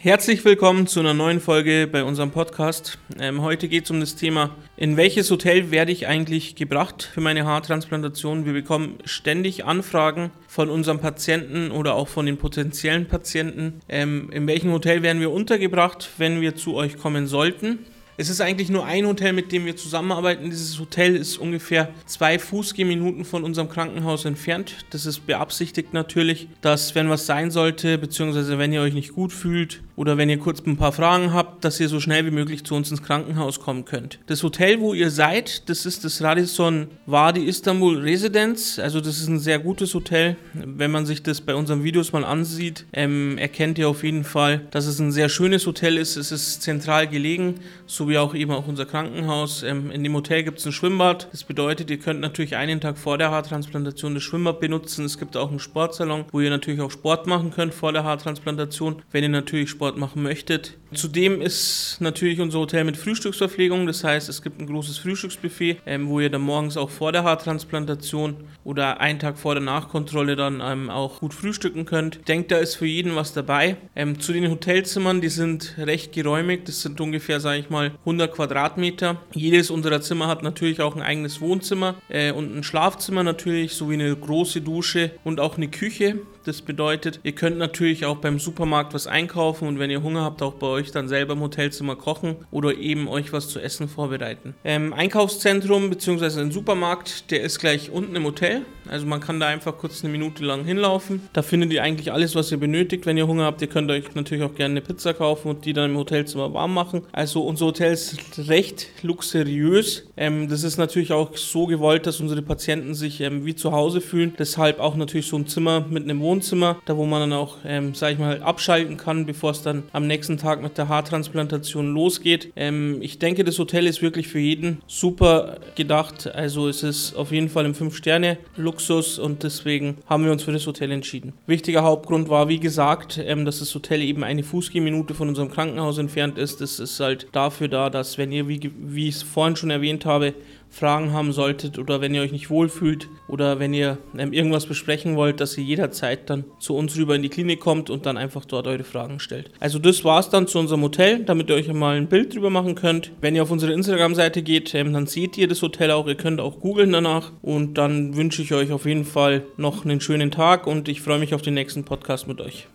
Herzlich willkommen zu einer neuen Folge bei unserem Podcast. Ähm, heute geht es um das Thema, in welches Hotel werde ich eigentlich gebracht für meine Haartransplantation? Wir bekommen ständig Anfragen von unseren Patienten oder auch von den potenziellen Patienten. Ähm, in welchem Hotel werden wir untergebracht, wenn wir zu euch kommen sollten? Es ist eigentlich nur ein Hotel, mit dem wir zusammenarbeiten. Dieses Hotel ist ungefähr zwei Fußgehminuten von unserem Krankenhaus entfernt. Das ist beabsichtigt natürlich, dass wenn was sein sollte, beziehungsweise wenn ihr euch nicht gut fühlt oder wenn ihr kurz ein paar Fragen habt, dass ihr so schnell wie möglich zu uns ins Krankenhaus kommen könnt. Das Hotel, wo ihr seid, das ist das Radisson Wadi Istanbul Residence. Also das ist ein sehr gutes Hotel. Wenn man sich das bei unseren Videos mal ansieht, ähm, erkennt ihr auf jeden Fall, dass es ein sehr schönes Hotel ist. Es ist zentral gelegen, so wie auch eben auch unser Krankenhaus. Ähm, in dem Hotel gibt es ein Schwimmbad. Das bedeutet, ihr könnt natürlich einen Tag vor der Haartransplantation das Schwimmbad benutzen. Es gibt auch einen Sportsalon, wo ihr natürlich auch Sport machen könnt vor der Haartransplantation, wenn ihr natürlich Sport machen möchtet. Zudem ist natürlich unser Hotel mit Frühstücksverpflegung. Das heißt, es gibt ein großes Frühstücksbuffet, ähm, wo ihr dann morgens auch vor der Haartransplantation oder einen Tag vor der Nachkontrolle dann ähm, auch gut frühstücken könnt. Denkt, da ist für jeden was dabei. Ähm, zu den Hotelzimmern, die sind recht geräumig. Das sind ungefähr, sage ich mal, 100 Quadratmeter. Jedes unserer Zimmer hat natürlich auch ein eigenes Wohnzimmer äh, und ein Schlafzimmer natürlich, sowie eine große Dusche und auch eine Küche. Das bedeutet, ihr könnt natürlich auch beim Supermarkt was einkaufen und wenn ihr Hunger habt, auch bei euch dann selber im Hotelzimmer kochen oder eben euch was zu essen vorbereiten. Ähm, Einkaufszentrum bzw. ein Supermarkt, der ist gleich unten im Hotel. Also man kann da einfach kurz eine Minute lang hinlaufen. Da findet ihr eigentlich alles, was ihr benötigt. Wenn ihr Hunger habt, ihr könnt euch natürlich auch gerne eine Pizza kaufen und die dann im Hotelzimmer warm machen. Also unser Hotel ist recht luxuriös. Ähm, das ist natürlich auch so gewollt, dass unsere Patienten sich ähm, wie zu Hause fühlen. Deshalb auch natürlich so ein Zimmer mit einem Wohnzimmer Wohnzimmer, da wo man dann auch, ähm, sag ich mal, abschalten kann, bevor es dann am nächsten Tag mit der Haartransplantation losgeht. Ähm, ich denke, das Hotel ist wirklich für jeden super gedacht. Also es ist auf jeden Fall im 5-Sterne-Luxus und deswegen haben wir uns für das Hotel entschieden. Wichtiger Hauptgrund war, wie gesagt, ähm, dass das Hotel eben eine Fußgehminute von unserem Krankenhaus entfernt ist. Das ist halt dafür da, dass wenn ihr, wie, wie ich es vorhin schon erwähnt habe, Fragen haben solltet oder wenn ihr euch nicht wohlfühlt oder wenn ihr ähm, irgendwas besprechen wollt, dass ihr jederzeit dann zu uns rüber in die Klinik kommt und dann einfach dort eure Fragen stellt. Also das war es dann zu unserem Hotel, damit ihr euch mal ein Bild drüber machen könnt. Wenn ihr auf unsere Instagram-Seite geht, ähm, dann seht ihr das Hotel auch. Ihr könnt auch googeln danach und dann wünsche ich euch auf jeden Fall noch einen schönen Tag und ich freue mich auf den nächsten Podcast mit euch.